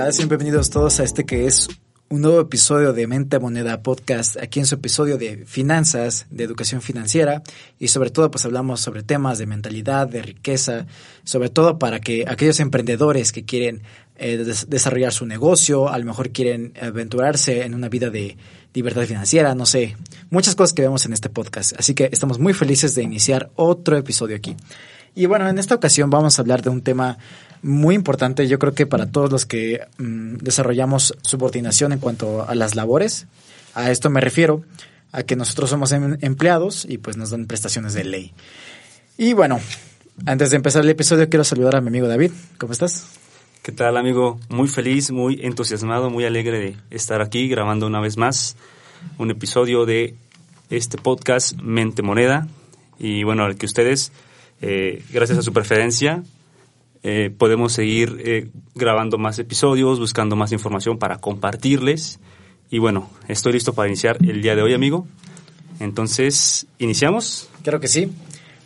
tal? Bienvenidos todos a este que es un nuevo episodio de Mente Moneda Podcast, aquí en su episodio de finanzas, de educación financiera y sobre todo pues hablamos sobre temas de mentalidad, de riqueza, sobre todo para que aquellos emprendedores que quieren eh, desarrollar su negocio, a lo mejor quieren aventurarse en una vida de libertad financiera, no sé, muchas cosas que vemos en este podcast. Así que estamos muy felices de iniciar otro episodio aquí. Y bueno, en esta ocasión vamos a hablar de un tema muy importante, yo creo que para todos los que mm, desarrollamos subordinación en cuanto a las labores. A esto me refiero a que nosotros somos em, empleados y pues nos dan prestaciones de ley. Y bueno, antes de empezar el episodio quiero saludar a mi amigo David. ¿Cómo estás? ¿Qué tal amigo? Muy feliz, muy entusiasmado, muy alegre de estar aquí grabando una vez más un episodio de este podcast Mente Moneda. Y bueno, al que ustedes, eh, gracias a su preferencia, eh, podemos seguir eh, grabando más episodios, buscando más información para compartirles. Y bueno, estoy listo para iniciar el día de hoy, amigo. Entonces, ¿iniciamos? Creo que sí.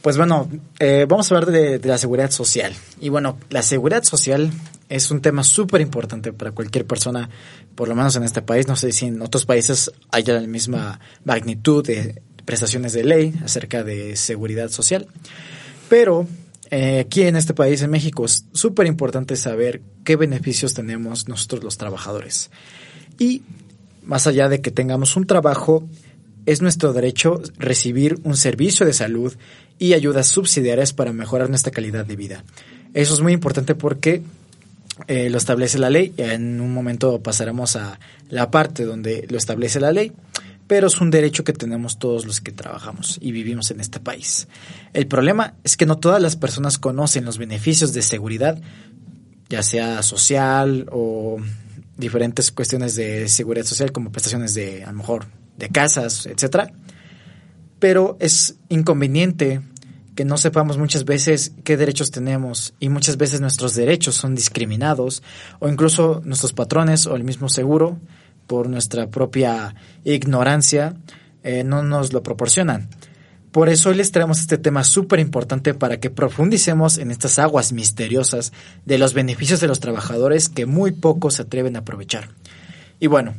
Pues bueno, eh, vamos a hablar de, de, la seguridad social. Y bueno, la seguridad social es un tema súper importante para cualquier persona, por lo menos en este país. No sé si en otros países haya la misma magnitud de prestaciones de ley acerca de seguridad social. Pero eh, aquí en este país, en México, es súper importante saber qué beneficios tenemos nosotros los trabajadores. Y más allá de que tengamos un trabajo, es nuestro derecho recibir un servicio de salud y ayudas subsidiarias para mejorar nuestra calidad de vida. Eso es muy importante porque eh, lo establece la ley. En un momento pasaremos a la parte donde lo establece la ley pero es un derecho que tenemos todos los que trabajamos y vivimos en este país. El problema es que no todas las personas conocen los beneficios de seguridad, ya sea social o diferentes cuestiones de seguridad social como prestaciones de a lo mejor de casas, etcétera. Pero es inconveniente que no sepamos muchas veces qué derechos tenemos y muchas veces nuestros derechos son discriminados o incluso nuestros patrones o el mismo seguro por nuestra propia ignorancia, eh, no nos lo proporcionan. Por eso hoy les traemos este tema súper importante para que profundicemos en estas aguas misteriosas de los beneficios de los trabajadores que muy pocos se atreven a aprovechar. Y bueno,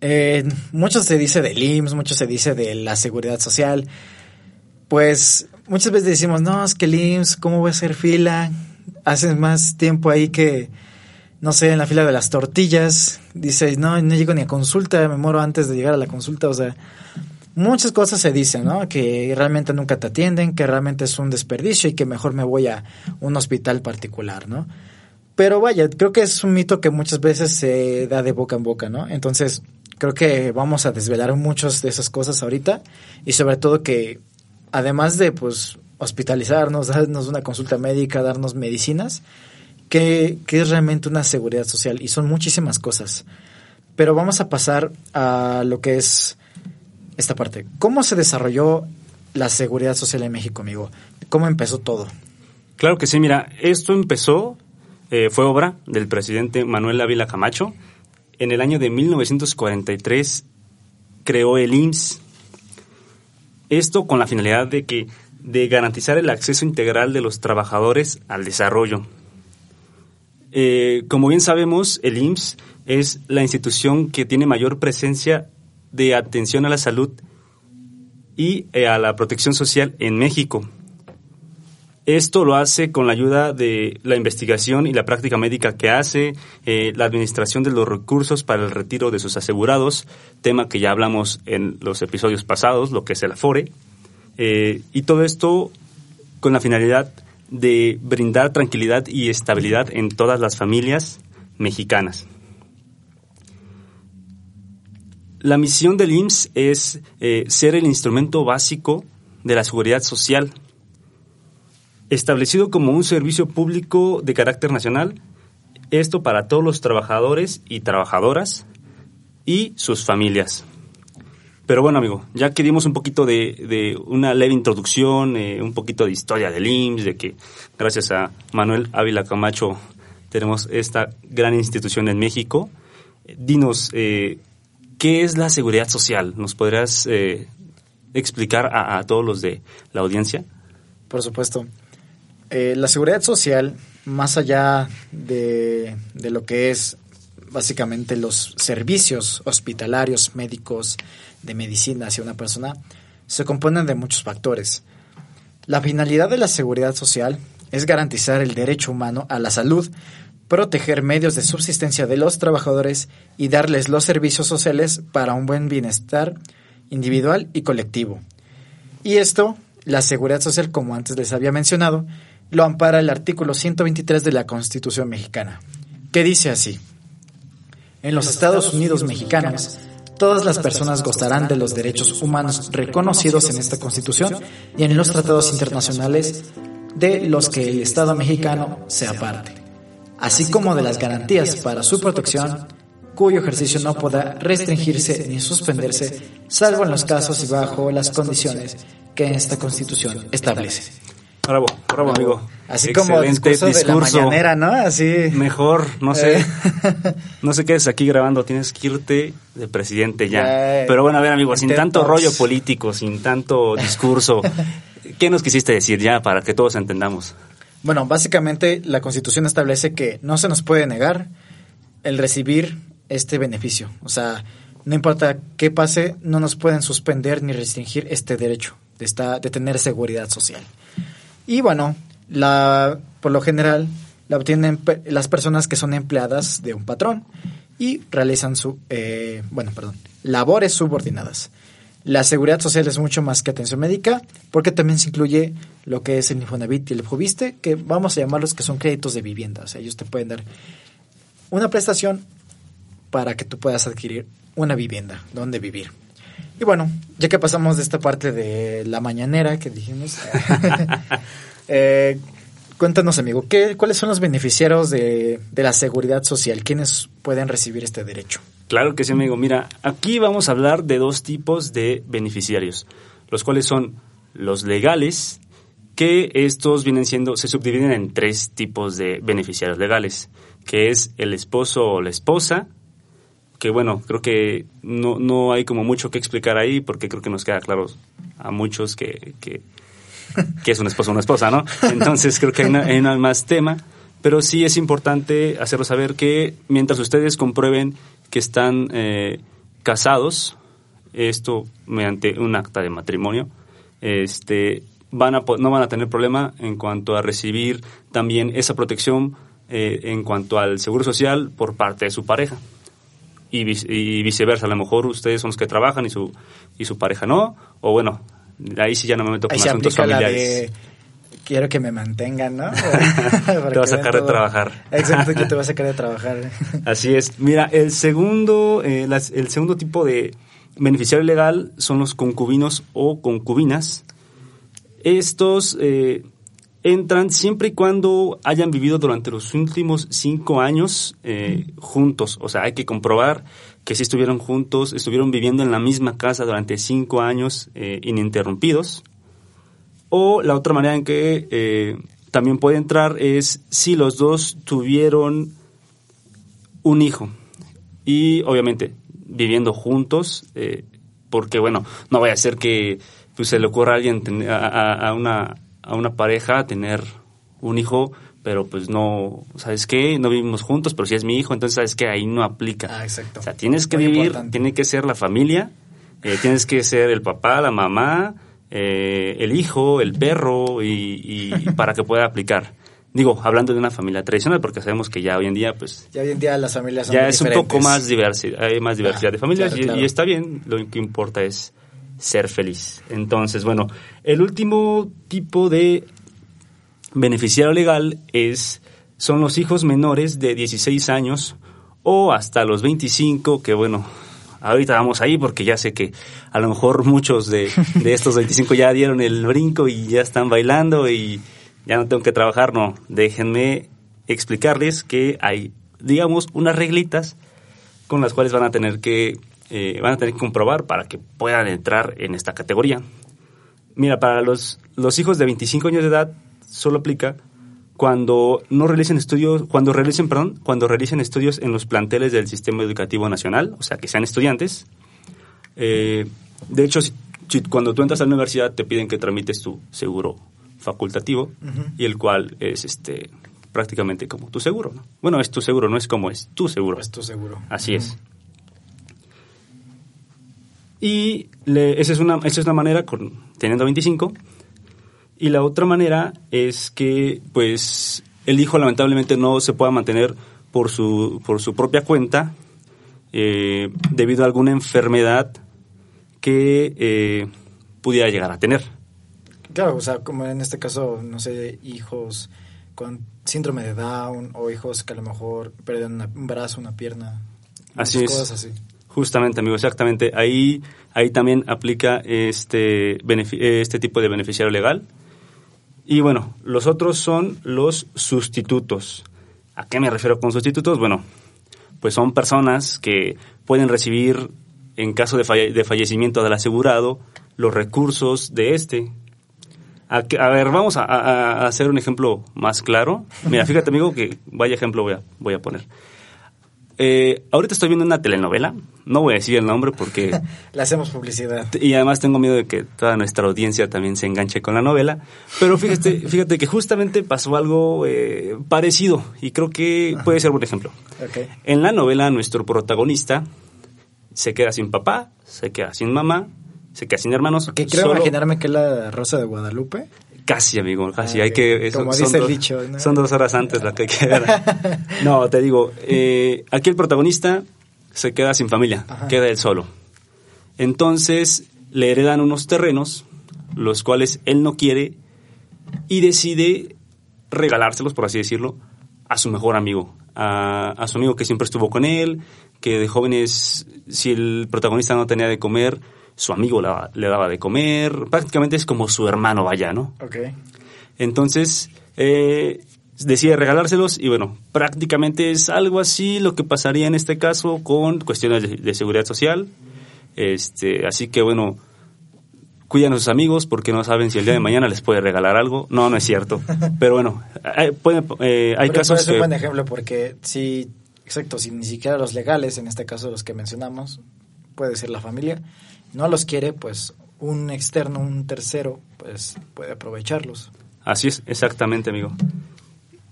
eh, mucho se dice del IMSS, mucho se dice de la seguridad social. Pues muchas veces decimos, no, es que el IMSS, ¿cómo voy a hacer fila? Haces más tiempo ahí que, no sé, en la fila de las tortillas, dice, no, no llego ni a consulta, me muero antes de llegar a la consulta, o sea, muchas cosas se dicen, ¿no? Que realmente nunca te atienden, que realmente es un desperdicio y que mejor me voy a un hospital particular, ¿no? Pero vaya, creo que es un mito que muchas veces se da de boca en boca, ¿no? Entonces, creo que vamos a desvelar muchas de esas cosas ahorita y sobre todo que además de pues hospitalizarnos, darnos una consulta médica, darnos medicinas, qué, es realmente una seguridad social y son muchísimas cosas. Pero vamos a pasar a lo que es esta parte. ¿Cómo se desarrolló la seguridad social en México, amigo? ¿Cómo empezó todo? Claro que sí, mira, esto empezó, eh, fue obra del presidente Manuel Ávila Camacho. En el año de 1943 creó el IMSS. Esto con la finalidad de que de garantizar el acceso integral de los trabajadores al desarrollo. Eh, como bien sabemos, el IMSS es la institución que tiene mayor presencia de atención a la salud y eh, a la protección social en México. Esto lo hace con la ayuda de la investigación y la práctica médica que hace, eh, la administración de los recursos para el retiro de sus asegurados, tema que ya hablamos en los episodios pasados, lo que es el Afore, y todo esto con la finalidad de brindar tranquilidad y estabilidad en todas las familias mexicanas. La misión del IMSS es eh, ser el instrumento básico de la seguridad social, establecido como un servicio público de carácter nacional, esto para todos los trabajadores y trabajadoras y sus familias. Pero bueno, amigo, ya que dimos un poquito de, una leve introducción, eh, un poquito de historia del IMSS, de que gracias a Manuel Ávila Camacho tenemos esta gran institución en México, dinos, eh, ¿qué es la seguridad social? ¿Nos podrías eh, explicar a, todos los de la audiencia? Por supuesto. la seguridad social más allá de, de lo que es básicamente los servicios hospitalarios, médicos, de medicina hacia una persona, se componen de muchos factores. La finalidad de la seguridad social es garantizar el derecho humano a la salud, proteger medios de subsistencia de los trabajadores y darles los servicios sociales para un buen bienestar individual y colectivo. Y esto, la seguridad social, como antes les había mencionado, lo ampara el artículo 123 de la Constitución mexicana, que dice así. En los Estados Unidos mexicanos, todas las personas gozarán de los derechos humanos reconocidos en esta Constitución y en los tratados internacionales de los que el Estado mexicano sea parte, así como de las garantías para su protección, cuyo ejercicio no podrá restringirse ni suspenderse, salvo en los casos y bajo las condiciones que esta Constitución establece. Bravo, bravo, amigo. Así como discurso, de la mañanera, ¿no? Así. Mejor, no sé. Eh. no sé qué es aquí grabando, tienes que irte de presidente ya. Pero bueno, a ver, amigo, sin tanto rollo político, sin tanto discurso, ¿qué nos quisiste decir ya para que todos entendamos? Bueno, básicamente la Constitución establece que no se nos puede negar el recibir este beneficio. O sea, no importa qué pase, no nos pueden suspender ni restringir este derecho de, esta, de tener seguridad social. Y bueno, la, por lo general la obtienen las personas que son empleadas de un patrón y realizan su, eh, bueno, perdón, labores subordinadas. La seguridad social es mucho más que atención médica, porque también se incluye lo que es el Infonavit y el Fobiste, que vamos a llamarlos que son créditos de vivienda. O sea, ellos te pueden dar una prestación para que tú puedas adquirir una vivienda donde vivir. Y bueno, ya que pasamos de esta parte de la mañanera que dijimos, eh, cuéntanos, amigo, ¿qué, ¿cuáles son los beneficiarios de, de la seguridad social? ¿Quiénes pueden recibir este derecho? Claro que sí, amigo. Mira, aquí vamos a hablar de dos tipos de beneficiarios, los cuales son los legales, que estos vienen siendo, se subdividen en tres tipos de beneficiarios legales, que es el esposo o la esposa, que bueno, creo que no, no hay como mucho que explicar ahí porque creo que nos queda claro a muchos que, que, es un esposo o una esposa, ¿no? Entonces creo que hay, hay más tema, pero sí es importante hacerlo saber que mientras ustedes comprueben que están eh, casados, esto mediante un acta de matrimonio, este, van a, no van a tener problema en cuanto a recibir también esa protección eh, en cuanto al seguro social por parte de su pareja y, viceversa. A lo mejor ustedes son los que trabajan y su, y su pareja no, o bueno, ahí sí ya no me meto con asuntos familiares. quiero que me mantengan, ¿no? te vas a sacar de trabajar. Exacto, que te vas a sacar de trabajar. Así es. Mira, el segundo, eh, el segundo tipo de beneficiario legal son los concubinos o concubinas. Estos eh, entran siempre y cuando hayan vivido durante los últimos cinco años eh, juntos. O sea, hay que comprobar que si estuvieron juntos, estuvieron viviendo en la misma casa durante cinco años eh, ininterrumpidos. O la otra manera en que eh, también puede entrar es si los dos tuvieron un hijo. Y obviamente viviendo juntos, porque bueno, no vaya a ser que pues, se le ocurra a alguien a una a una pareja a tener un hijo, pero pues no, ¿sabes qué? No vivimos juntos, pero si es mi hijo, entonces ¿sabes qué? Ahí no aplica. Ah, exacto. O sea, tienes que vivir, tiene que ser la familia, eh, tienes que ser el papá, la mamá, eh, el hijo, el perro, y, para que pueda aplicar. Digo, hablando de una familia tradicional, porque sabemos que ya hoy en día, pues... Ya hoy en día las familias son Ya es un poco más diversidad, hay más diversidad de familias y, está bien, lo que importa es ser feliz. Entonces, bueno, el último tipo de beneficiario legal es son los hijos menores de 16 años o hasta los 25, que bueno, ahorita vamos ahí porque ya sé que a lo mejor muchos de, estos 25 ya dieron el brinco y ya están bailando y ya no tengo que trabajar, no, déjenme explicarles que hay, digamos, unas reglitas con las cuales van a tener que eh, van a tener que comprobar para que puedan entrar en esta categoría. Mira, para los, los hijos de 25 años de edad solo aplica cuando no realicen estudios, cuando realicen, perdón, cuando realicen estudios en los planteles del Sistema Educativo Nacional, o sea, que sean estudiantes. Eh, de hecho, cuando tú entras a la universidad te piden que tramites tu seguro facultativo y el cual es este prácticamente como tu seguro. ¿no? Bueno, es tu seguro, no es como es tu seguro. Es tu seguro. Así es. Y le- esa, es una, esa es una manera con, teniendo 25. Y la otra manera es que, pues, el hijo lamentablemente no se pueda mantener por su, por su propia cuenta eh, debido a alguna enfermedad que eh, pudiera llegar a tener. Claro, o sea, como en este caso, no sé, hijos con síndrome de Down o hijos que a lo mejor pierden una- un brazo, una pierna. Así es. Cosas así. Justamente, amigo, exactamente. Ahí, ahí también aplica este, benefi- este tipo de beneficiario legal. Y bueno, los otros son los sustitutos. ¿A qué me refiero con sustitutos? Bueno, pues son personas que pueden recibir, en caso de, falle- de fallecimiento del asegurado, los recursos de este. A, que- a ver, vamos a hacer un ejemplo más claro. Mira, fíjate, amigo, que vaya ejemplo voy a, voy a poner. Eh, ahorita estoy viendo una telenovela, no voy a decir el nombre porque... Le hacemos publicidad. Y además tengo miedo de que toda nuestra audiencia también se enganche con la novela. Pero fíjate, fíjate que justamente pasó algo eh, parecido y creo que puede ser buen ejemplo. Ok. En la novela nuestro protagonista se queda sin papá, se queda sin mamá, se queda sin hermanos. Que solo- imaginarme que es la Rosa de Guadalupe. Casi, amigo, casi. Ah, hay que, Como son, dice el dos, dicho, ¿no? son dos horas antes la que hay que ver. No, te digo, eh, aquí el protagonista se queda sin familia, Ajá. queda él solo. Entonces le heredan unos terrenos, los cuales él no quiere, y decide regalárselos, por así decirlo, a su mejor amigo, a, a su amigo que siempre estuvo con él, que de jóvenes, si el protagonista no tenía de comer, su amigo la- le daba de comer, prácticamente es como su hermano, vaya, ¿no? Ok. Entonces, eh, decide regalárselos y bueno, prácticamente es algo así lo que pasaría en este caso con cuestiones de, de seguridad social. Este, así que bueno, cuidan a sus amigos porque no saben si el día de mañana les puede regalar algo. No, no es cierto. Pero bueno, hay, puede- eh, hay Pero casos Es un buen ejemplo porque si, exacto, si ni siquiera los legales, en este caso los que mencionamos, puede ser la familia, no los quiere, pues un externo, un tercero, pues puede aprovecharlos. Así es, exactamente, amigo.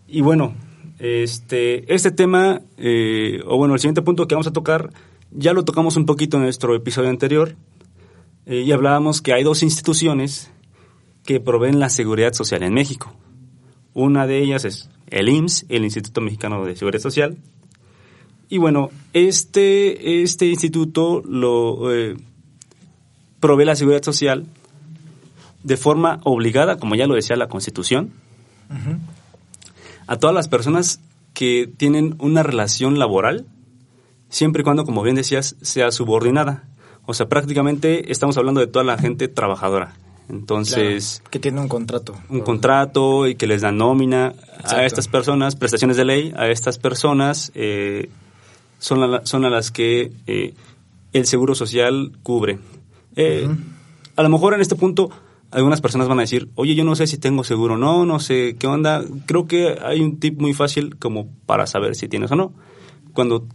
Y bueno, este, este tema, eh, o bueno, el siguiente punto que vamos a tocar, ya lo tocamos un poquito en nuestro episodio anterior, eh, y hablábamos que hay dos instituciones que proveen la seguridad social en México. Una de ellas es el IMSS, el Instituto Mexicano de Seguridad Social. Y bueno, este, este instituto lo eh, provee la seguridad social de forma obligada, como ya lo decía la Constitución. A todas las personas que tienen una relación laboral, siempre y cuando, como bien decías, sea subordinada. O sea, prácticamente estamos hablando de toda la gente trabajadora. Entonces, Claro, que tiene un contrato. un contrato y que les dan nómina Exacto. a estas personas, prestaciones de ley, a estas personas eh, son, a la- son a las que eh, el Seguro Social cubre. Eh. A lo mejor en este punto algunas personas van a decir, oye, yo no sé si tengo seguro o no, no sé qué onda. Creo que hay un tip muy fácil como para saber si tienes o no. Cuando,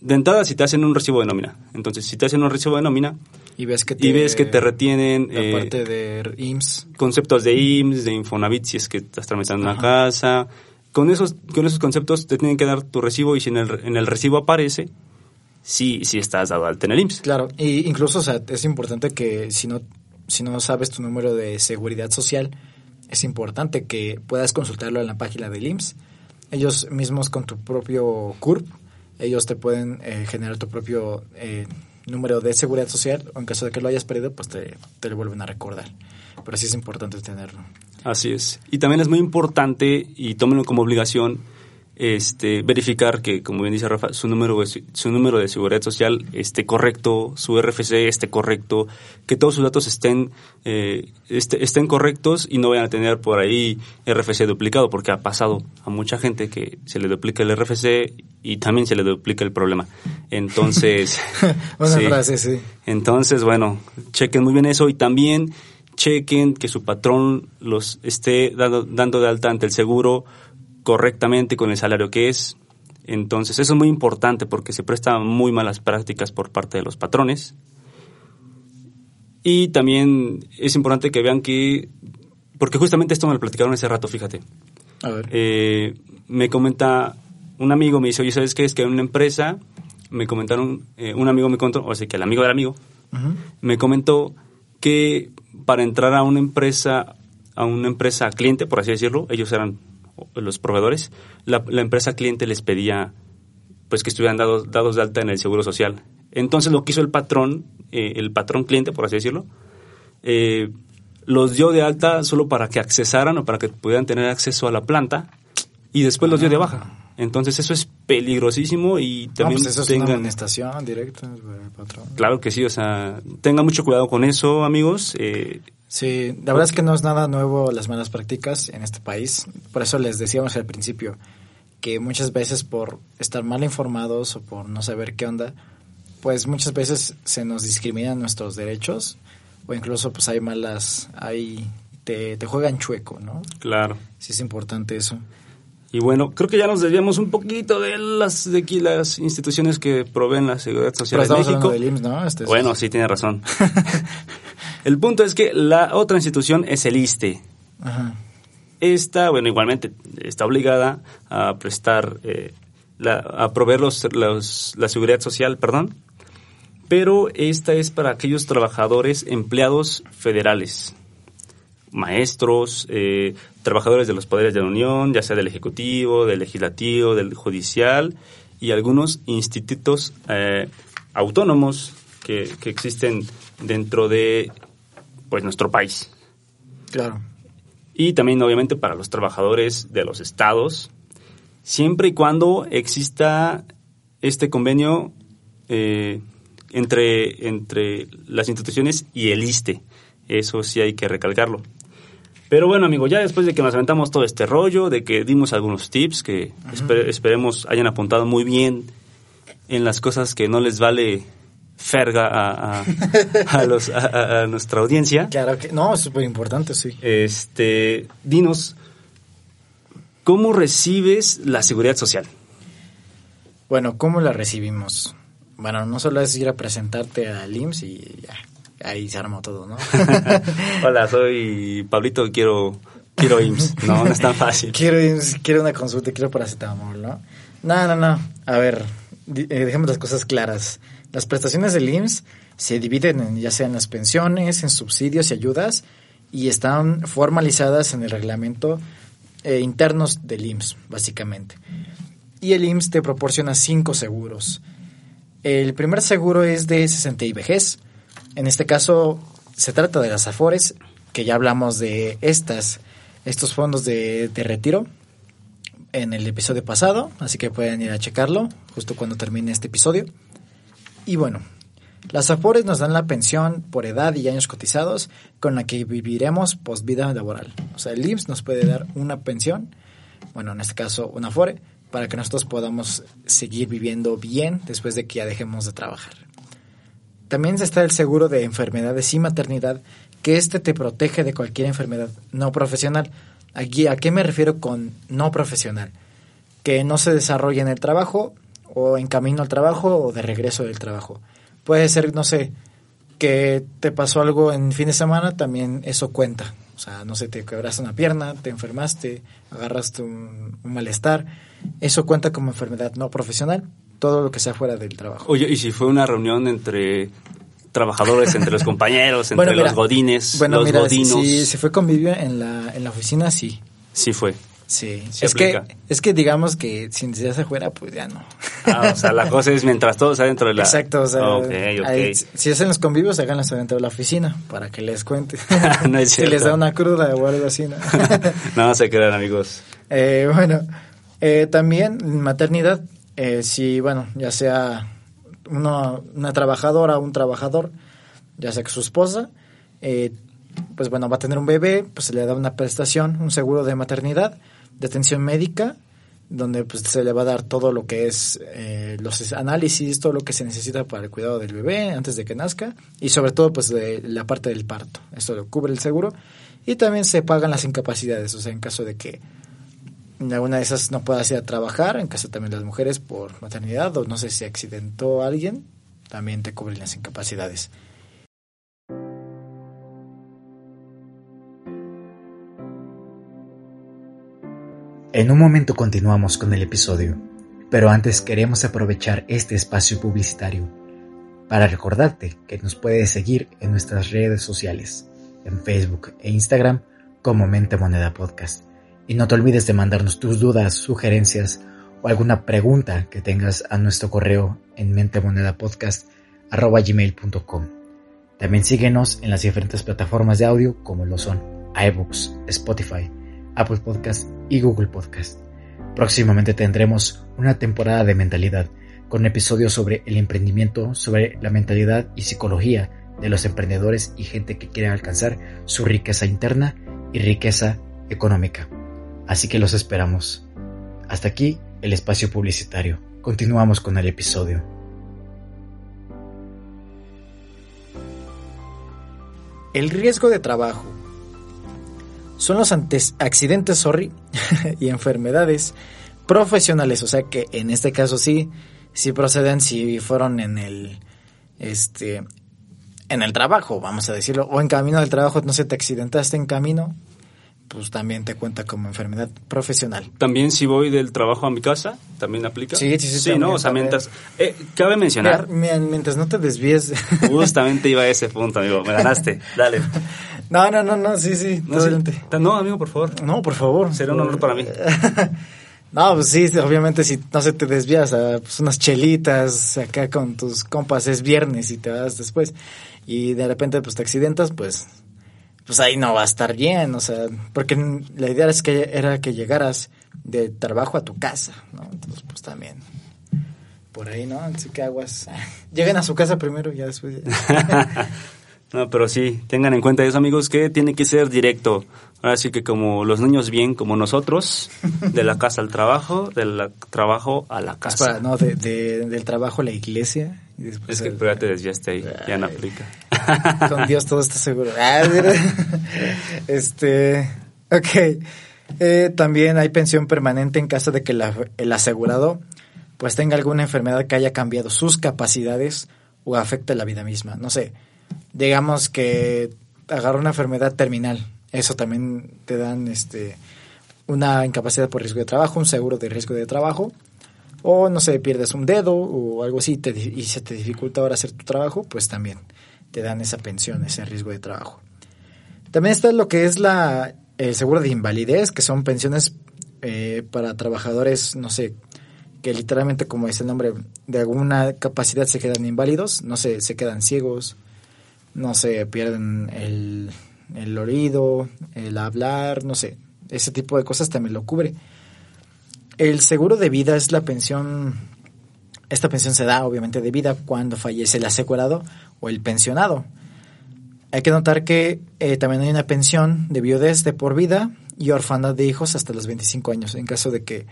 de entrada, si te hacen un recibo de nómina. Entonces, si te hacen un recibo de nómina Y ves que te, y ves que te retienen... la eh, parte de IMSS. conceptos de IMSS, de Infonavit, si es que estás tramitando una casa. Con esos, con esos conceptos te tienen que dar tu recibo y si en el, en el recibo aparece, sí, sí estás dado alta en el IMSS. Claro, y incluso, o sea, es importante que si no, si no sabes tu número de seguridad social, es importante que puedas consultarlo en la página del IMSS. Ellos mismos con tu propio CURP, ellos te pueden eh, generar tu propio eh, número de seguridad social, o en caso de que lo hayas perdido, pues te, te lo vuelven a recordar. Pero sí es importante tenerlo. Así es. Y también es muy importante, y tómenlo como obligación, este, verificar que, como bien dice Rafa, su número, de- su número de seguridad social esté correcto, su RFC esté correcto, que todos sus datos estén, eh, este- estén correctos y no vayan a tener por ahí RFC duplicado, porque ha pasado a mucha gente que se le duplica el RFC y también se le duplica el problema. Entonces, sí. frase, sí. Entonces, bueno, chequen muy bien eso y también chequen que su patrón los esté dando, dando de alta ante el seguro correctamente con el salario que es. Entonces, eso es muy importante porque se prestan muy malas prácticas por parte de los patrones. Y también es importante que vean que, porque justamente esto me lo platicaron hace rato, fíjate, A ver. Eh, me comenta un amigo, me dice, oye, ¿sabes qué? Es que en una empresa me comentaron, eh, un amigo me contó, o sea, que el amigo del amigo, me comentó que para entrar a una empresa, a una empresa cliente, por así decirlo, ellos eran los proveedores, la, la empresa cliente les pedía pues que estuvieran dados, dados de alta en el seguro social. Entonces lo que hizo el patrón, eh, el patrón cliente, por así decirlo, eh, los dio de alta solo para que accesaran o para que pudieran tener acceso a la planta y después los dio de baja. Entonces eso es peligrosísimo y No, también pues eso es una tengan... amonestación directa, patrón. Claro que sí, o sea, tengan mucho cuidado con eso, amigos. Eh, Sí, la verdad es que no es nada nuevo las malas prácticas en este país. Por eso les decíamos al principio que muchas veces por estar mal informados o por no saber qué onda, pues muchas veces se nos discriminan nuestros derechos o incluso pues hay malas, hay te, te juegan chueco, ¿no? claro. Sí es importante eso. Y bueno, creo que ya nos desviamos un poquito de las de aquí las instituciones que proveen la seguridad social Pero hablando México. del IMSS, ¿no? Este es- Bueno, sí tiene razón. El punto es que la otra institución es el ISTE. Ajá. Esta, bueno, igualmente está obligada a prestar, eh, la- a proveer los, los- la seguridad social, perdón, pero esta es para aquellos trabajadores empleados federales, maestros, eh, trabajadores de los poderes de la Unión, ya sea del Ejecutivo, del Legislativo, del Judicial y algunos institutos eh, autónomos que, que existen dentro de pues nuestro país Claro. y también obviamente para los trabajadores de los estados, siempre y cuando exista este convenio eh, entre, entre las instituciones y el ISTE. Eso sí hay que recalcarlo. Pero bueno, amigo, ya después de que nos aventamos todo este rollo, de que dimos algunos tips que espe- esperemos hayan apuntado muy bien en las cosas que no les vale ferga a, a- a los, a- nuestra audiencia. Claro que no, es súper importante, sí. Este, dinos, ¿cómo recibes la seguridad social? Bueno, ¿cómo la recibimos? Bueno, no solo es ir a presentarte al IMSS y ya, ahí se armó todo, ¿no? Hola, soy Pablito, quiero, quiero IMSS. No, no es tan fácil. quiero, IMSS, quiero una consulta, quiero paracetamol, ¿no? No, no, no. A ver, eh, dejemos las cosas claras. Las prestaciones del IMSS se dividen en, ya sea en las pensiones, en subsidios y ayudas, y están formalizadas en el reglamento eh, internos del IMSS, básicamente. Y el IMSS te proporciona cinco seguros. El primer seguro es de 60 y vejez. En este caso se trata de las AFORES, que ya hablamos de estas, estos fondos de, de retiro en el episodio pasado, así que pueden ir a checarlo justo cuando termine este episodio. Y bueno, las AFORES nos dan la pensión por edad y años cotizados con la que viviremos post vida laboral. O sea, el IMSS nos puede dar una pensión, bueno, en este caso una AFORE, para que nosotros podamos seguir viviendo bien después de que ya dejemos de trabajar. También está el seguro de enfermedades y maternidad, que este te protege de cualquier enfermedad no profesional. Aquí, ¿a qué me refiero con no profesional? Que no se desarrolle en el trabajo o en camino al trabajo o de regreso del trabajo. Puede ser, no sé, que te pasó algo en fin de semana, también eso cuenta. O sea, no sé, te quebraste una pierna, te enfermaste, agarraste un, un malestar. Eso cuenta como enfermedad no profesional, todo lo que sea fuera del trabajo. Oye, ¿y si fue una reunión entre trabajadores, entre los compañeros, entre Bueno, mira, los godines, Bueno, los mira, godinos? si, si fue convivio en la, en la oficina, sí. Sí fue. Sí. Se es, que, es que digamos que si se fuera, pues ya no. Ah, o sea, la cosa es mientras todo está dentro de la... Exacto, o sea, Ok, ok. ahí, si hacen los convivios, háganlos dentro de la oficina para que les cuente. No es si les cierto. da una cruda o algo así, ¿no? no se crean, amigos. Eh, bueno, eh, también maternidad, eh, si, bueno, ya sea uno, una trabajadora o un trabajador, ya sea que su esposa, eh, pues bueno, va a tener un bebé, pues se le da una prestación, un seguro de maternidad, de atención médica, donde pues se le va a dar todo lo que es eh, los análisis, todo lo que se necesita para el cuidado del bebé antes de que nazca y sobre todo pues de la parte del parto. Esto lo cubre el seguro y también se pagan las incapacidades, o sea, en caso de que alguna de esas no pueda ir a trabajar, en caso también las mujeres por maternidad o no sé si accidentó alguien, también te cubren las incapacidades. En un momento continuamos con el episodio, pero antes queremos aprovechar este espacio publicitario para recordarte que nos puedes seguir en nuestras redes sociales, en Facebook e Instagram como Mente Moneda Podcast. Y no te olvides de mandarnos tus dudas, sugerencias o alguna pregunta que tengas a nuestro correo en mentemonedapodcast.gmail.com. También síguenos en las diferentes plataformas de audio como lo son iBooks, Spotify, Apple Podcast y Google Podcast. Próximamente tendremos una temporada de mentalidad con episodios sobre el emprendimiento, sobre la mentalidad y psicología de los emprendedores y gente que quiere alcanzar su riqueza interna y riqueza económica. Así que los esperamos. Hasta aquí el espacio publicitario. Continuamos con el episodio. El riesgo de trabajo son los accidentes, sorry, y enfermedades profesionales, o sea que en este caso sí, sí proceden si fueron en el, este, en el trabajo, vamos a decirlo, o en camino del trabajo, no sé, te accidentaste en camino, pues también te cuenta como enfermedad profesional. También si voy del trabajo a mi casa, también aplica. Sí, sí, sí. Sí, ¿no? O sea, mientras... Eh, cabe mencionar... mientras no te desvíes. Justamente iba a ese punto, amigo. Me ganaste. Dale. No, no, no, no, sí, sí. No, no, amigo, por favor. No, por favor. Será un honor para mí. no, pues sí, obviamente si no se te desvías a pues, unas chelitas acá con tus compas, es viernes y te vas después y de repente pues te accidentas, pues pues ahí no va a estar bien, o sea, porque la idea es que era que llegaras de trabajo a tu casa, ¿no? Entonces pues también por ahí, ¿no? Así que aguas. Lleguen a su casa primero y ya después. No, pero sí, tengan en cuenta eso, amigos, que tiene que ser directo. Ahora sí que como los niños bien, como nosotros, de la casa al trabajo, del trabajo a la casa. no, de, del trabajo a la iglesia. Y después es que ya te desviaste ahí, ya no aplica. Con Dios todo está seguro. Ah, este, ok. Eh, también hay pensión permanente en caso de que el asegurado pues tenga alguna enfermedad que haya cambiado sus capacidades o afecte la vida misma. No sé, digamos que agarra una enfermedad terminal, eso también te dan este una incapacidad por riesgo de trabajo, un seguro de riesgo de trabajo, o no sé, pierdes un dedo o algo así y se te dificulta ahora hacer tu trabajo, pues también te dan esa pensión, ese riesgo de trabajo. También está lo que es la, el seguro de invalidez, que son pensiones eh, para trabajadores, no sé, que literalmente, como dice el nombre, de alguna capacidad se quedan inválidos, no sé, se quedan ciegos, no sé, pierden el, el oído, el hablar, no sé, ese tipo de cosas también lo cubre. El seguro de vida es la pensión, esta pensión se da obviamente de vida cuando fallece el asegurado o el pensionado. Hay que notar que eh, también hay una pensión de viudez de por vida y orfandad de hijos hasta los 25 años. En caso de que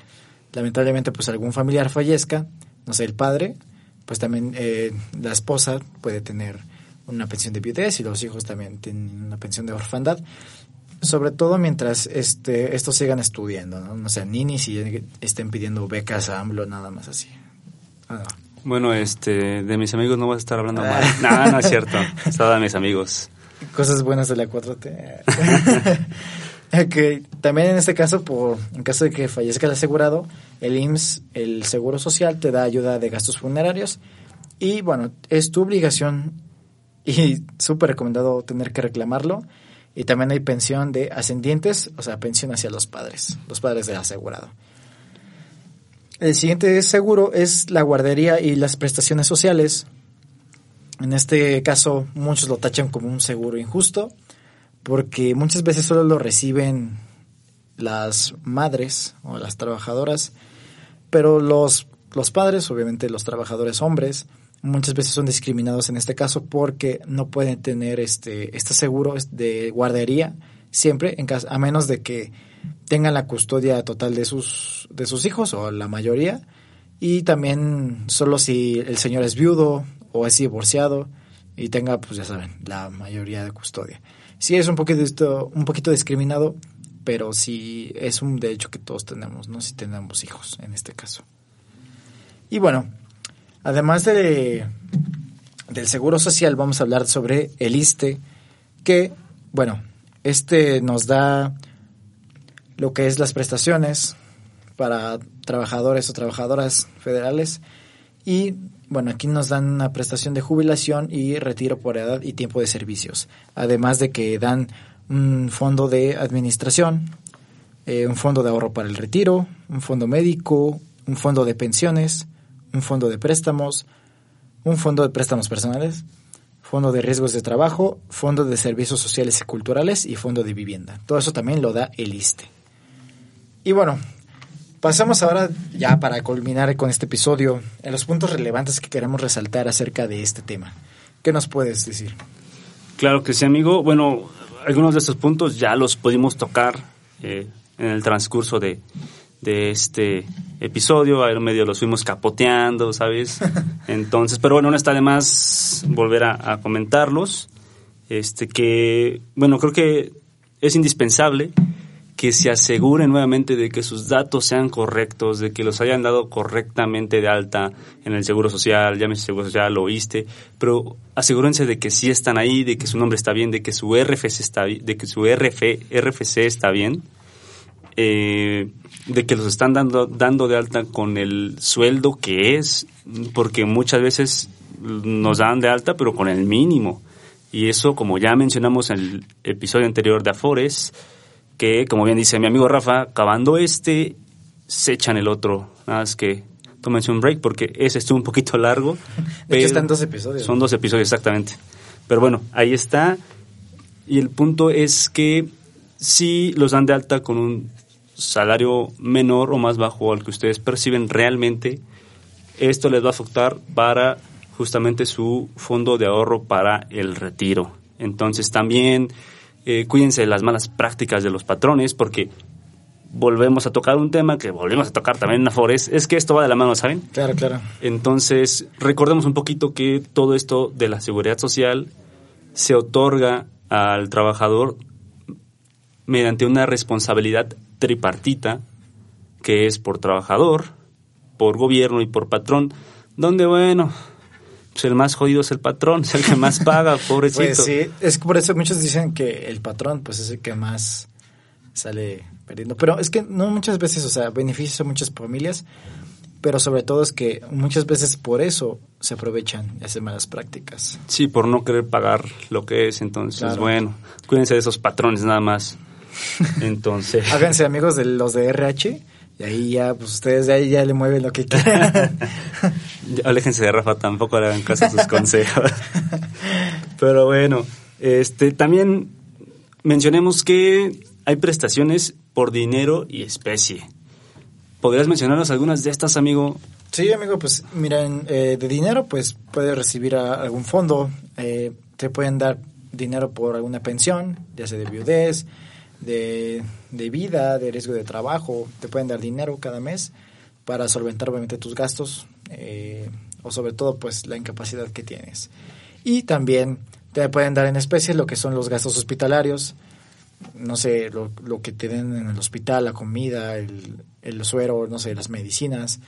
lamentablemente pues algún familiar fallezca, no sé, el padre, pues también eh, la esposa puede tener una pensión de viudez y los hijos también tienen una pensión de orfandad. Sobre todo mientras este, estos sigan estudiando, ¿no? O sea, ni ni si estén pidiendo becas a AMLO, nada más así. Ah, bueno, este, de mis amigos no vas a estar hablando mal. no, no es cierto. Solo de mis amigos. Cosas buenas de la 4T. que también en este caso, por en caso de que fallezca el asegurado, el IMSS, el Seguro Social, te da ayuda de gastos funerarios y bueno, es tu obligación y súper recomendado tener que reclamarlo. Y también hay pensión de ascendientes, o sea, pensión hacia los padres, los padres del asegurado. El siguiente seguro es la guardería y las prestaciones sociales. En este caso, muchos lo tachan como un seguro injusto, porque muchas veces solo lo reciben las madres o las trabajadoras, pero los, los padres, obviamente los trabajadores hombres, muchas veces son discriminados en este caso porque no pueden tener este, este seguro de guardería siempre, en caso, a menos de que tengan la custodia total de sus, de sus hijos o la mayoría. Y también solo si el señor es viudo o es divorciado y tenga, pues ya saben, la mayoría de custodia. Sí es un poquito, un poquito discriminado, pero sí es un derecho que todos tenemos, ¿no? Si tenemos hijos en este caso. Y bueno, Además de, del Seguro Social, vamos a hablar sobre el ISTE, que, bueno, este nos da lo que es las prestaciones para trabajadores o trabajadoras federales. Y bueno, aquí nos dan una prestación de jubilación y retiro por edad y tiempo de servicios. Además de que dan un fondo de administración, eh, un fondo de ahorro para el retiro, un fondo médico, un fondo de pensiones, un fondo de préstamos, un fondo de préstamos personales, fondo de riesgos de trabajo, fondo de servicios sociales y culturales y fondo de vivienda. Todo eso también lo da el ISTE. Y bueno, pasamos ahora ya para culminar con este episodio en los puntos relevantes que queremos resaltar acerca de este tema. ¿Qué nos puedes decir? Claro que sí, amigo. Bueno, algunos de estos puntos ya los pudimos tocar eh, en el transcurso de, de este episodio, a medio los fuimos capoteando, ¿sabes? Entonces, pero bueno, no está de más volver a, a, comentarlos. Este que, bueno, creo que es indispensable que se aseguren nuevamente de que sus datos sean correctos, de que los hayan dado correctamente de alta en el Seguro Social, llámese Seguro Social o ISTE, pero asegúrense de que sí están ahí, de que su nombre está bien, de que su RFC está, de que su RF, RFC está bien eh, de que los están dando, dando de alta con el sueldo que es, porque muchas veces nos dan de alta, pero con el mínimo. Y eso, como ya mencionamos en el episodio anterior de Afores, que, como bien dice mi amigo Rafa, acabando este, se echan el otro. Nada más que tómense un break porque ese estuvo un poquito largo. pero están dos episodios. Son dos episodios, exactamente. Pero bueno, ahí está. Y el punto es que si los dan de alta con un salario menor o más bajo al que ustedes perciben realmente, esto les va a afectar para justamente su fondo de ahorro para el retiro. Entonces también eh, cuídense de las malas prácticas de los patrones porque volvemos a tocar un tema que volvemos a tocar también en Afores, es que esto va de la mano, ¿saben? Claro, claro. Entonces, recordemos un poquito que todo esto de la seguridad social se otorga al trabajador mediante una responsabilidad tripartita, que es por trabajador, por gobierno y por patrón, donde, bueno, pues el más jodido es el patrón, es el que más paga, pobrecito. Pues sí, es por eso muchos dicen que el patrón, pues es el que más sale perdiendo. Pero es que no muchas veces, o sea, beneficia a muchas familias, pero sobre todo es que muchas veces por eso se aprovechan y hacen malas prácticas. Sí, por no querer pagar lo que es, entonces, bueno, cuídense de esos patrones nada más. Entonces. Háganse amigos de los de RH y ahí ya, pues ustedes de ahí ya le mueven lo que quieran. Aléjense de Rafa, tampoco le hagan caso a sus consejos. Pero bueno, este también mencionemos que hay prestaciones por dinero y especie. ¿Podrías mencionarnos algunas de estas, amigo? Sí, amigo, pues miren, eh, de dinero, pues puedes recibir algún fondo, eh, te pueden dar dinero por alguna pensión, ya sea de viudez, de, vida, de riesgo de trabajo, te pueden dar dinero cada mes para solventar obviamente tus gastos eh, o sobre todo pues la incapacidad que tienes. Y también te pueden dar en especie lo que son los gastos hospitalarios, no sé, lo, lo que te den en el hospital, la comida, el, el suero, no sé, las medicinas,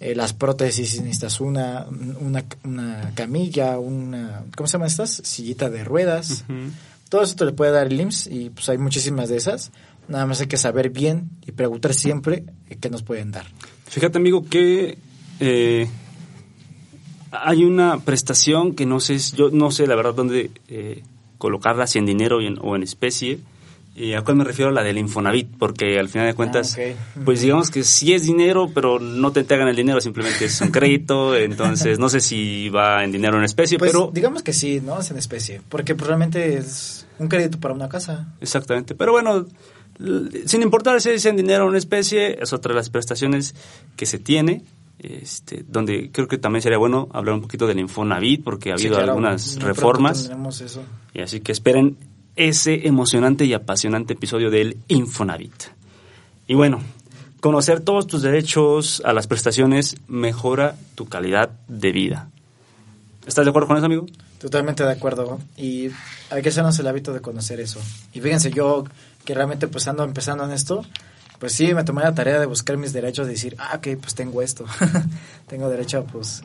eh, las prótesis, si necesitas una, una, una, camilla, una, ¿cómo se llama estas? Sillita de ruedas. Todo eso te le puede dar el IMSS y pues hay muchísimas de esas. Nada más hay que saber bien y preguntar siempre qué nos pueden dar. Fíjate, amigo, que eh, hay una prestación que no sé, yo no sé la verdad dónde eh, colocarla, si en dinero o en especie. ¿Y a cuál me refiero? La del Infonavit, porque al final de cuentas, ah, pues digamos que sí es dinero, pero no te entregan el dinero, simplemente es un crédito, entonces no sé si va en dinero o en especie, pues, pero... digamos que sí, ¿no? Es en especie, porque pues, realmente es un crédito para una casa. Exactamente, pero bueno, sin importar si es en dinero o en especie, es otra de las prestaciones que se tiene, este, donde creo que también sería bueno hablar un poquito del Infonavit, porque ha habido algunas reformas. Eso. Y así que esperen ese emocionante y apasionante episodio del Infonavit. Y bueno, conocer todos tus derechos a las prestaciones mejora tu calidad de vida. ¿Estás de acuerdo con eso, amigo? Totalmente de acuerdo. Y hay que hacernos el hábito de conocer eso. Y fíjense, yo que realmente pues ando empezando en esto, pues sí, me tomé la tarea de buscar mis derechos, de decir, ah, ok, pues tengo esto. tengo derecho pues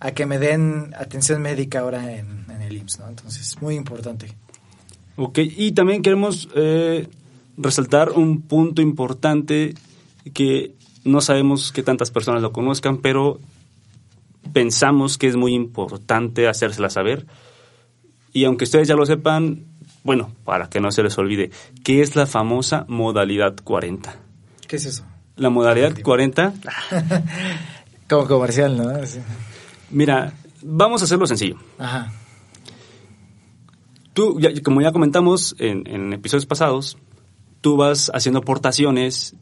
a que me den atención médica ahora en, el IMSS, ¿no? Entonces, muy importante. Ok, y también queremos eh, resaltar un punto importante que no sabemos qué tantas personas lo conozcan, pero pensamos que es muy importante hacérsela saber. Y aunque ustedes ya lo sepan, bueno, para que no se les olvide, ¿qué es la famosa modalidad 40? ¿Qué es eso? La modalidad 40... Como comercial, ¿no? Mira, vamos a hacerlo sencillo. Ajá. Tú, como ya comentamos en, episodios pasados, tú vas haciendo aportaciones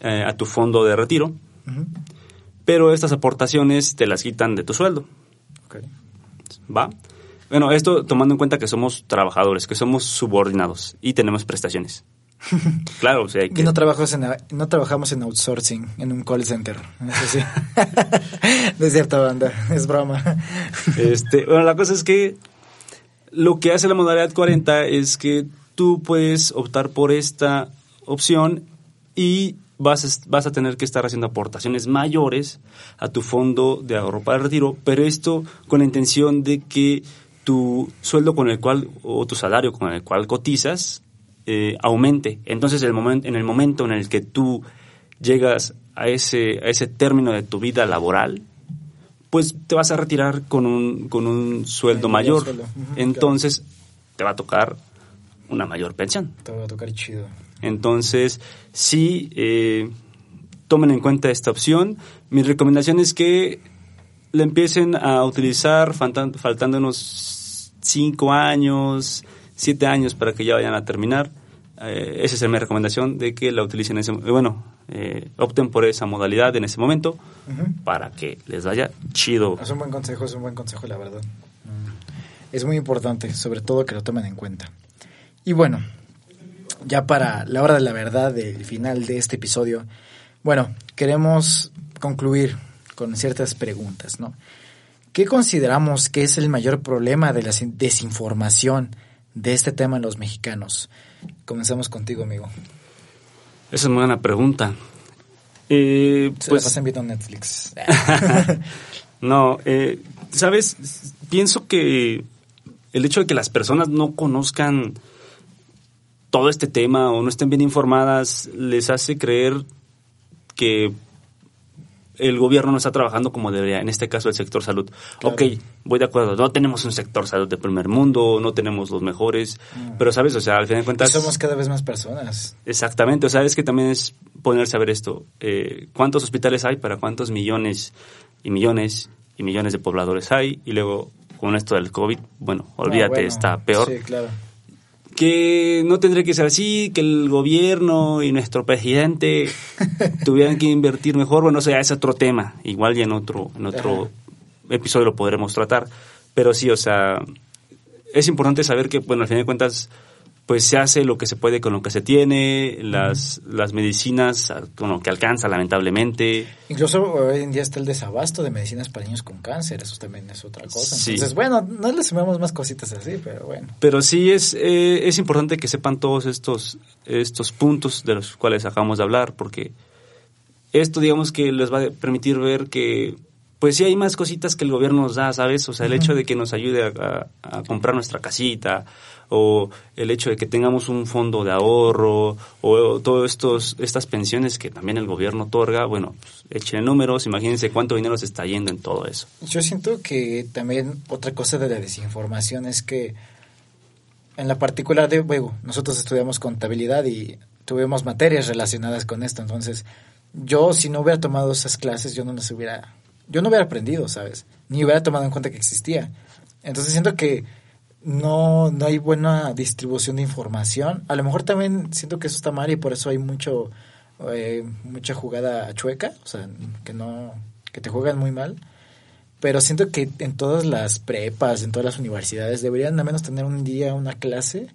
eh, a tu fondo de retiro, pero estas aportaciones te las quitan de tu sueldo. ¿Va? Bueno, esto tomando en cuenta que somos trabajadores, que somos subordinados y tenemos prestaciones. Claro, o sea, Y no, no trabajamos en outsourcing, en un call center. Eso sí. de cierta banda, es broma. Este, bueno, la cosa es que lo que hace la modalidad 40 es que tú puedes optar por esta opción y vas a, vas a tener que estar haciendo aportaciones mayores a tu fondo de ahorro para el retiro, pero esto con la intención de que tu sueldo con el cual o tu salario con el cual cotizas eh, aumente. Entonces, el momento, en el momento en el que tú llegas a ese, a ese término de tu vida laboral, pues te vas a retirar con un, con un sueldo mayor. Entonces, te va a tocar una mayor pensión. Te va a tocar chido. Entonces, sí, eh, tomen en cuenta esta opción. Mi recomendación es que la empiecen a utilizar faltando unos cinco años, siete años para que ya vayan a terminar. Eh, esa es mi recomendación de que la utilicen, ese, bueno, eh, opten por esa modalidad en ese momento para que les vaya chido. Es un buen consejo, es un buen consejo, la verdad. Es muy importante, sobre todo que lo tomen en cuenta. Y bueno, ya para la hora de la verdad del final de este episodio, bueno, queremos concluir con ciertas preguntas, ¿no? ¿Qué consideramos que es el mayor problema de la desinformación de este tema en los mexicanos? Comenzamos contigo, amigo. Esa es una buena pregunta. Eh, Se pues, la Netflix. no, eh, sabes, pienso que el hecho de que las personas no conozcan todo este tema o no estén bien informadas les hace creer que el gobierno no está trabajando como debería, en este caso el sector salud. Ok, voy de acuerdo, no tenemos un sector salud de primer mundo, no tenemos los mejores, mm. pero sabes, o sea, al fin de cuentas... somos cada vez más personas. Exactamente, o sea, es que también es ponerse a ver esto. Eh, ¿Cuántos hospitales hay para cuántos millones y millones y millones de pobladores hay? Y luego, con esto del COVID, bueno, olvídate, está peor. Sí, claro que no tendría que ser así, que el gobierno y nuestro presidente tuvieran que invertir mejor. Bueno, o sea, es otro tema. Igual ya en otro, en otro episodio lo podremos tratar. Pero sí, o sea, es importante saber que, bueno, al fin de cuentas, pues se hace lo que se puede con lo que se tiene, las, las medicinas con lo que alcanza, lamentablemente. Incluso hoy en día está el desabasto de medicinas para niños con cáncer, eso también es otra cosa. Entonces, bueno, no le sumamos más cositas así, pero bueno. Pero sí es, eh, es importante que sepan todos estos, estos puntos de los cuales acabamos de hablar, porque esto digamos que les va a permitir ver que pues sí hay más cositas que el gobierno nos da, ¿sabes? O sea, el hecho de que nos ayude a, comprar nuestra casita, o el hecho de que tengamos un fondo de ahorro, o, todas estos estas pensiones que también el gobierno otorga, bueno, pues, echen números, imagínense cuánto dinero se está yendo en todo eso. Yo siento que también otra cosa de la desinformación es que en la particular de, bueno, nosotros estudiamos contabilidad y tuvimos materias relacionadas con esto, entonces yo si no hubiera tomado esas clases, yo no las hubiera yo no hubiera aprendido, ¿sabes? Ni hubiera tomado en cuenta que existía. Entonces siento que no, no hay buena distribución de información. A lo mejor también siento que eso está mal y por eso hay mucho eh, mucha jugada chueca, o sea, que no que te juegan muy mal. Pero siento que en todas las prepas, en todas las universidades deberían al menos tener un día una clase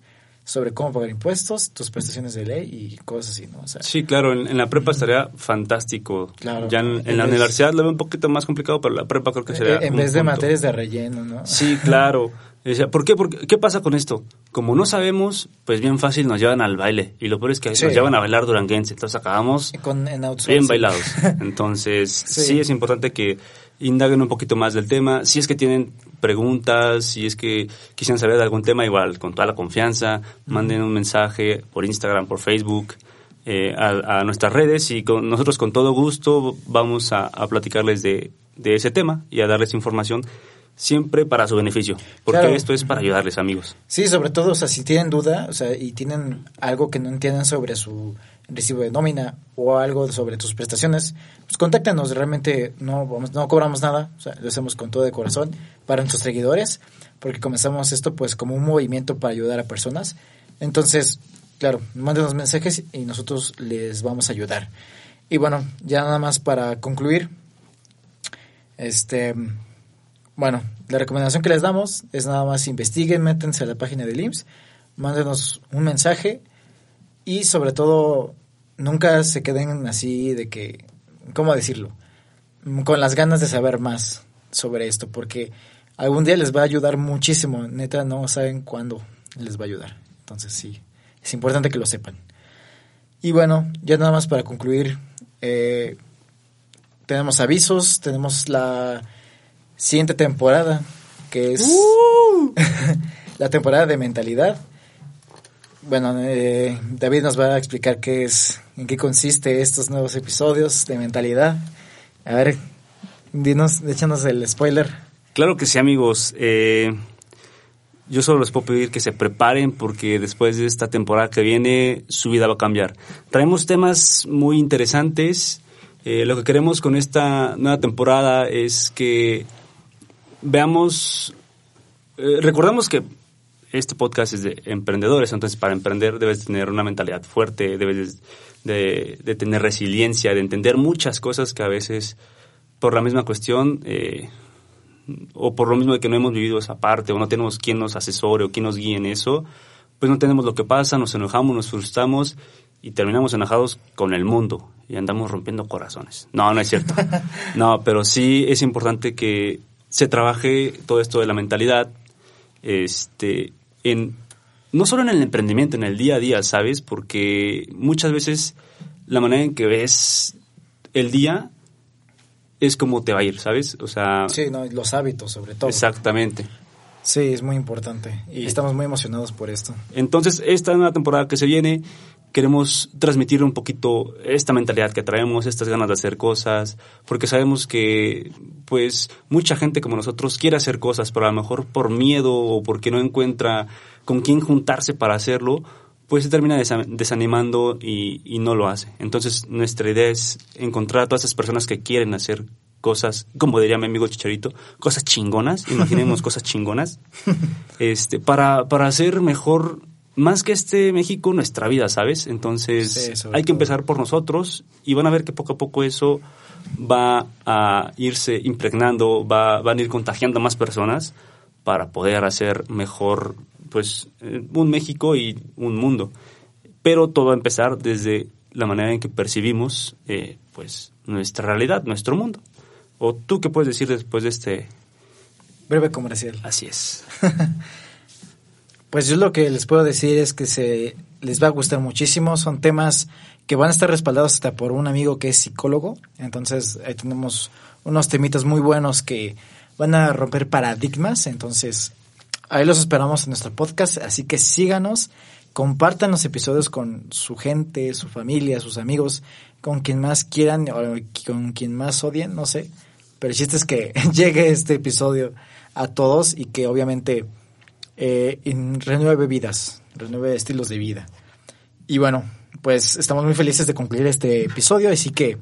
sobre cómo pagar impuestos, tus prestaciones de ley y cosas así, ¿no? sí, claro, en, la prepa estaría fantástico. Claro. Ya en, la universidad lo veo un poquito más complicado, pero la prepa creo que sería. En vez de materias de relleno, ¿no? Sí, claro. ¿Por qué? Porque, ¿Qué pasa con esto? Como no sabemos, pues bien fácil nos llevan al baile. Y lo peor es que nos llevan a bailar duranguense. Entonces acabamos bien bailados. Entonces, sí. es importante que indaguen un poquito más del tema. Si es que tienen preguntas, si es que quisieran saber de algún tema, igual, con toda la confianza, manden un mensaje por Instagram, por Facebook. eh, a, nuestras redes y con, nosotros con todo gusto vamos a, platicarles de, de, ese tema y a darles información siempre para su beneficio, porque esto es para ayudarles amigos. Sí, sobre todo, o sea, si tienen duda, o sea, y tienen algo que no entienden sobre su recibo de nómina o algo sobre tus prestaciones, pues contáctanos, realmente no, vamos, no cobramos nada, lo hacemos con todo de corazón para nuestros seguidores, porque comenzamos esto pues como un movimiento para ayudar a personas. Entonces, claro, mándenos mensajes y nosotros les vamos a ayudar. Y bueno, ya nada más para concluir, este, bueno, la recomendación que les damos es nada más investiguen, métense a la página del IMSS, mándenos un mensaje y sobre todo nunca se queden así de que, ¿cómo decirlo? Con las ganas de saber más sobre esto, porque algún día les va a ayudar muchísimo. Neta, no saben cuándo les va a ayudar. Entonces sí, es importante que lo sepan. Y bueno, ya nada más para concluir, eh, tenemos avisos, tenemos la siguiente temporada, que es ¡Uh! la temporada de mentalidad. Bueno, eh, David nos va a explicar qué es, en qué consiste estos nuevos episodios de mentalidad. A ver, dinos, échanos el spoiler. Claro que sí, amigos. Eh, yo solo les puedo pedir que se preparen porque después de esta temporada que viene su vida va a cambiar. Traemos temas muy interesantes. Eh, lo que queremos con esta nueva temporada es que veamos, eh, recordamos que este podcast es de emprendedores, entonces para emprender debes tener una mentalidad fuerte, debes de, de tener resiliencia, de entender muchas cosas que a veces por la misma cuestión eh, o por lo mismo de que no hemos vivido esa parte, o no tenemos quien nos asesore o quien nos guíe en eso, pues no tenemos lo que pasa, nos enojamos, nos frustramos y terminamos enojados con el mundo y andamos rompiendo corazones. No, no es cierto. No, pero sí es importante que se trabaje todo esto de la mentalidad, este, en, no solo en el emprendimiento, en el día a día, ¿sabes? Porque muchas veces la manera en que ves el día es como te va a ir, ¿sabes? O sea... Sí, no, los hábitos sobre todo. Exactamente. Sí, es muy importante y estamos muy emocionados por esto. Entonces, esta nueva temporada que se viene, queremos transmitir un poquito esta mentalidad que traemos, estas ganas de hacer cosas, porque sabemos que, pues, mucha gente como nosotros quiere hacer cosas, pero a lo mejor por miedo o porque no encuentra con quién juntarse para hacerlo, pues se termina desanimando y, no lo hace. Entonces nuestra idea es encontrar a todas esas personas que quieren hacer cosas, como diría mi amigo Chicharito, cosas chingonas, imaginemos cosas chingonas, este, para, para hacer mejor, más que este México, nuestra vida, ¿sabes? Entonces hay que empezar por nosotros y van a ver que poco a poco eso va a irse impregnando, va, van a ir contagiando a más personas para poder hacer mejor pues eh, un México y un mundo. Pero todo va a empezar desde la manera en que percibimos eh, pues nuestra realidad, nuestro mundo. ¿O tú qué puedes decir después de este breve comercial? Así es. pues yo lo que les puedo decir es que se les va a gustar muchísimo. Son temas que van a estar respaldados hasta por un amigo que es psicólogo. Entonces ahí tenemos unos temitas muy buenos que van a romper paradigmas. Entonces Ahí los esperamos en nuestro podcast, así que síganos, compartan los episodios con su gente, su familia, sus amigos, con quien más quieran o con quien más odien, no sé. Pero el chiste es que llegue este episodio a todos y que obviamente eh, renueve vidas, renueve estilos de vida. Y bueno, pues estamos muy felices de concluir este episodio, así que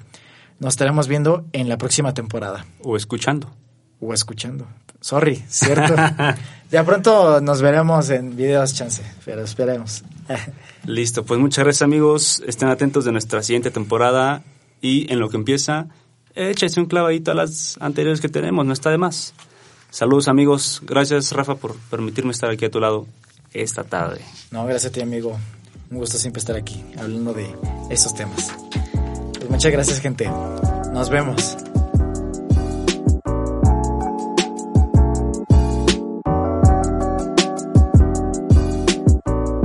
nos estaremos viendo en la próxima temporada. O escuchando. O escuchando. Sorry, cierto. ya pronto nos veremos en videos, chance, pero esperemos. Listo, pues muchas gracias amigos. Estén atentos de nuestra siguiente temporada y en lo que empieza, échese un clavadito a las anteriores que tenemos, no está de más. Saludos amigos, gracias Rafa por permitirme estar aquí a tu lado esta tarde. No, gracias a ti amigo. Un gusto siempre estar aquí hablando de estos temas. Pues muchas gracias gente. Nos vemos.